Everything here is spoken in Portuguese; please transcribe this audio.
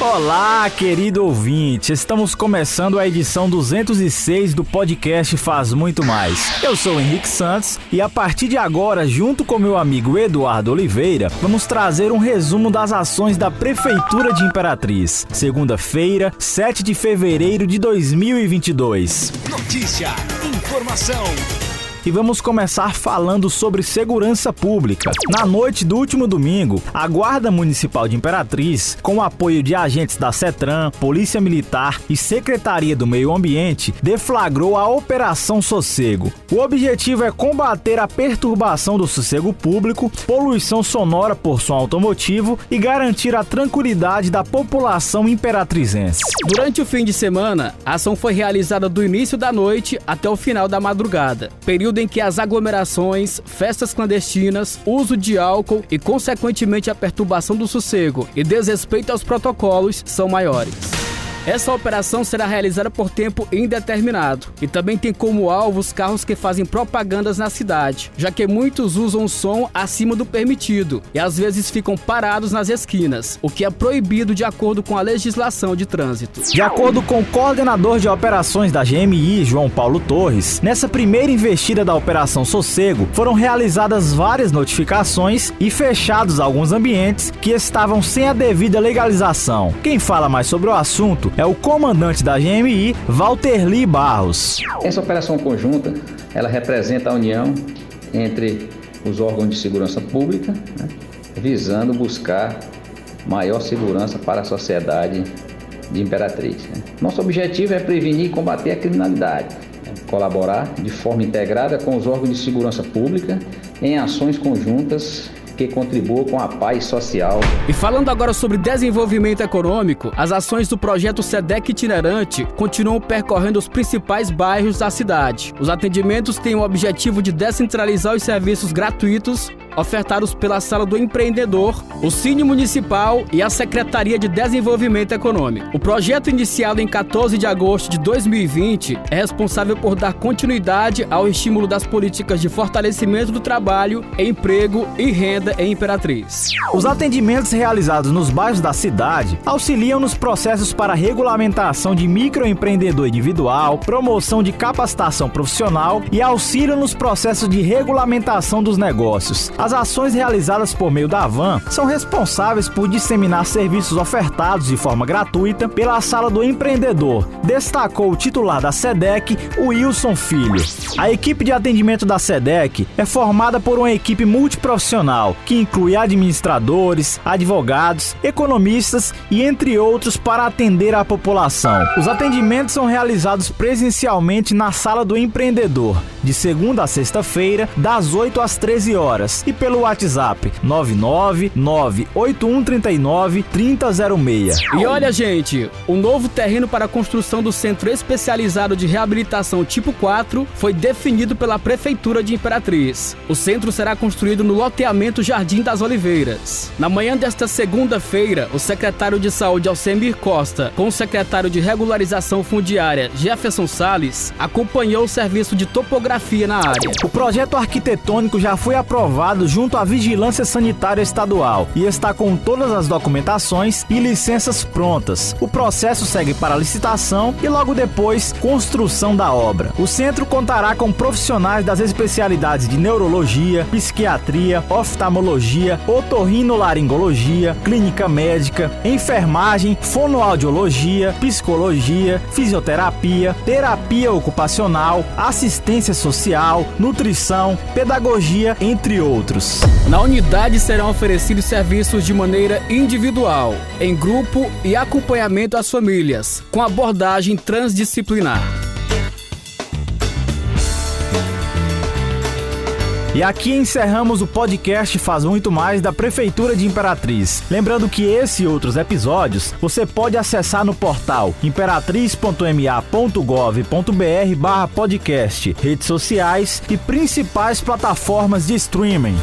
Olá, querido ouvinte. Estamos começando a edição 206 do podcast Faz Muito Mais. Eu sou Henrique Santos e a partir de agora, junto com meu amigo Eduardo Oliveira, vamos trazer um resumo das ações da Prefeitura de Imperatriz. Segunda-feira, 7 de fevereiro de 2022. Notícia, informação e vamos começar falando sobre segurança pública. Na noite do último domingo, a Guarda Municipal de Imperatriz, com o apoio de agentes da CETRAN, Polícia Militar e Secretaria do Meio Ambiente, deflagrou a Operação Sossego. O objetivo é combater a perturbação do sossego público, poluição sonora por som automotivo e garantir a tranquilidade da população imperatrizense. Durante o fim de semana, a ação foi realizada do início da noite até o final da madrugada, período período em que as aglomerações, festas clandestinas, uso de álcool e, consequentemente, a perturbação do sossego e desrespeito aos protocolos são maiores. Essa operação será realizada por tempo indeterminado e também tem como alvo os carros que fazem propagandas na cidade, já que muitos usam som acima do permitido e às vezes ficam parados nas esquinas, o que é proibido de acordo com a legislação de trânsito. De acordo com o coordenador de operações da GMI, João Paulo Torres, nessa primeira investida da Operação Sossego foram realizadas várias notificações e fechados alguns ambientes que estavam sem a devida legalização. Quem fala mais sobre o assunto é o comandante da GMI, Walter Lee Barros. Essa operação conjunta, ela representa a união entre os órgãos de segurança pública, né, visando buscar maior segurança para a sociedade de Imperatriz. Né. Nosso objetivo é prevenir e combater a criminalidade, né, colaborar de forma integrada com os órgãos de segurança pública em ações conjuntas que contribua com a paz social. E falando agora sobre desenvolvimento econômico, as ações do projeto SEDEC itinerante continuam percorrendo os principais bairros da cidade. Os atendimentos têm o objetivo de descentralizar os serviços gratuitos ofertados pela Sala do Empreendedor, o Cine Municipal e a Secretaria de Desenvolvimento Econômico. O projeto iniciado em 14 de agosto de 2020 é responsável por dar continuidade ao estímulo das políticas de fortalecimento do trabalho, emprego e renda em Imperatriz. Os atendimentos realizados nos bairros da cidade auxiliam nos processos para regulamentação de microempreendedor individual, promoção de capacitação profissional e auxílio nos processos de regulamentação dos negócios. As ações realizadas por meio da van são responsáveis por disseminar serviços ofertados de forma gratuita pela Sala do Empreendedor, destacou o titular da SEDEC, Wilson Filho. A equipe de atendimento da SEDEC é formada por uma equipe multiprofissional que inclui administradores, advogados, economistas e entre outros para atender a população. Os atendimentos são realizados presencialmente na Sala do Empreendedor, de segunda a sexta-feira, das 8 às 13 horas e pelo WhatsApp 99981393006. E olha, gente, o novo terreno para a construção do Centro Especializado de Reabilitação Tipo 4 foi definido pela Prefeitura de Imperatriz. O centro será construído no loteamento Jardim das Oliveiras. Na manhã desta segunda-feira, o secretário de Saúde Alcemir Costa, com o secretário de Regularização Fundiária Jefferson Sales, acompanhou o serviço de topografia na área. O projeto arquitetônico já foi aprovado junto à Vigilância Sanitária Estadual e está com todas as documentações e licenças prontas. O processo segue para licitação e logo depois construção da obra. O centro contará com profissionais das especialidades de neurologia, psiquiatria, oftalmologia, otorrinolaringologia, clínica médica, enfermagem, fonoaudiologia, psicologia, fisioterapia, terapia ocupacional, assistência social, nutrição, pedagogia, entre outros. Na unidade serão oferecidos serviços de maneira individual, em grupo e acompanhamento às famílias, com abordagem transdisciplinar. E aqui encerramos o podcast Faz Muito Mais da Prefeitura de Imperatriz. Lembrando que esse e outros episódios você pode acessar no portal imperatriz.ma.gov.br barra podcast, redes sociais e principais plataformas de streaming.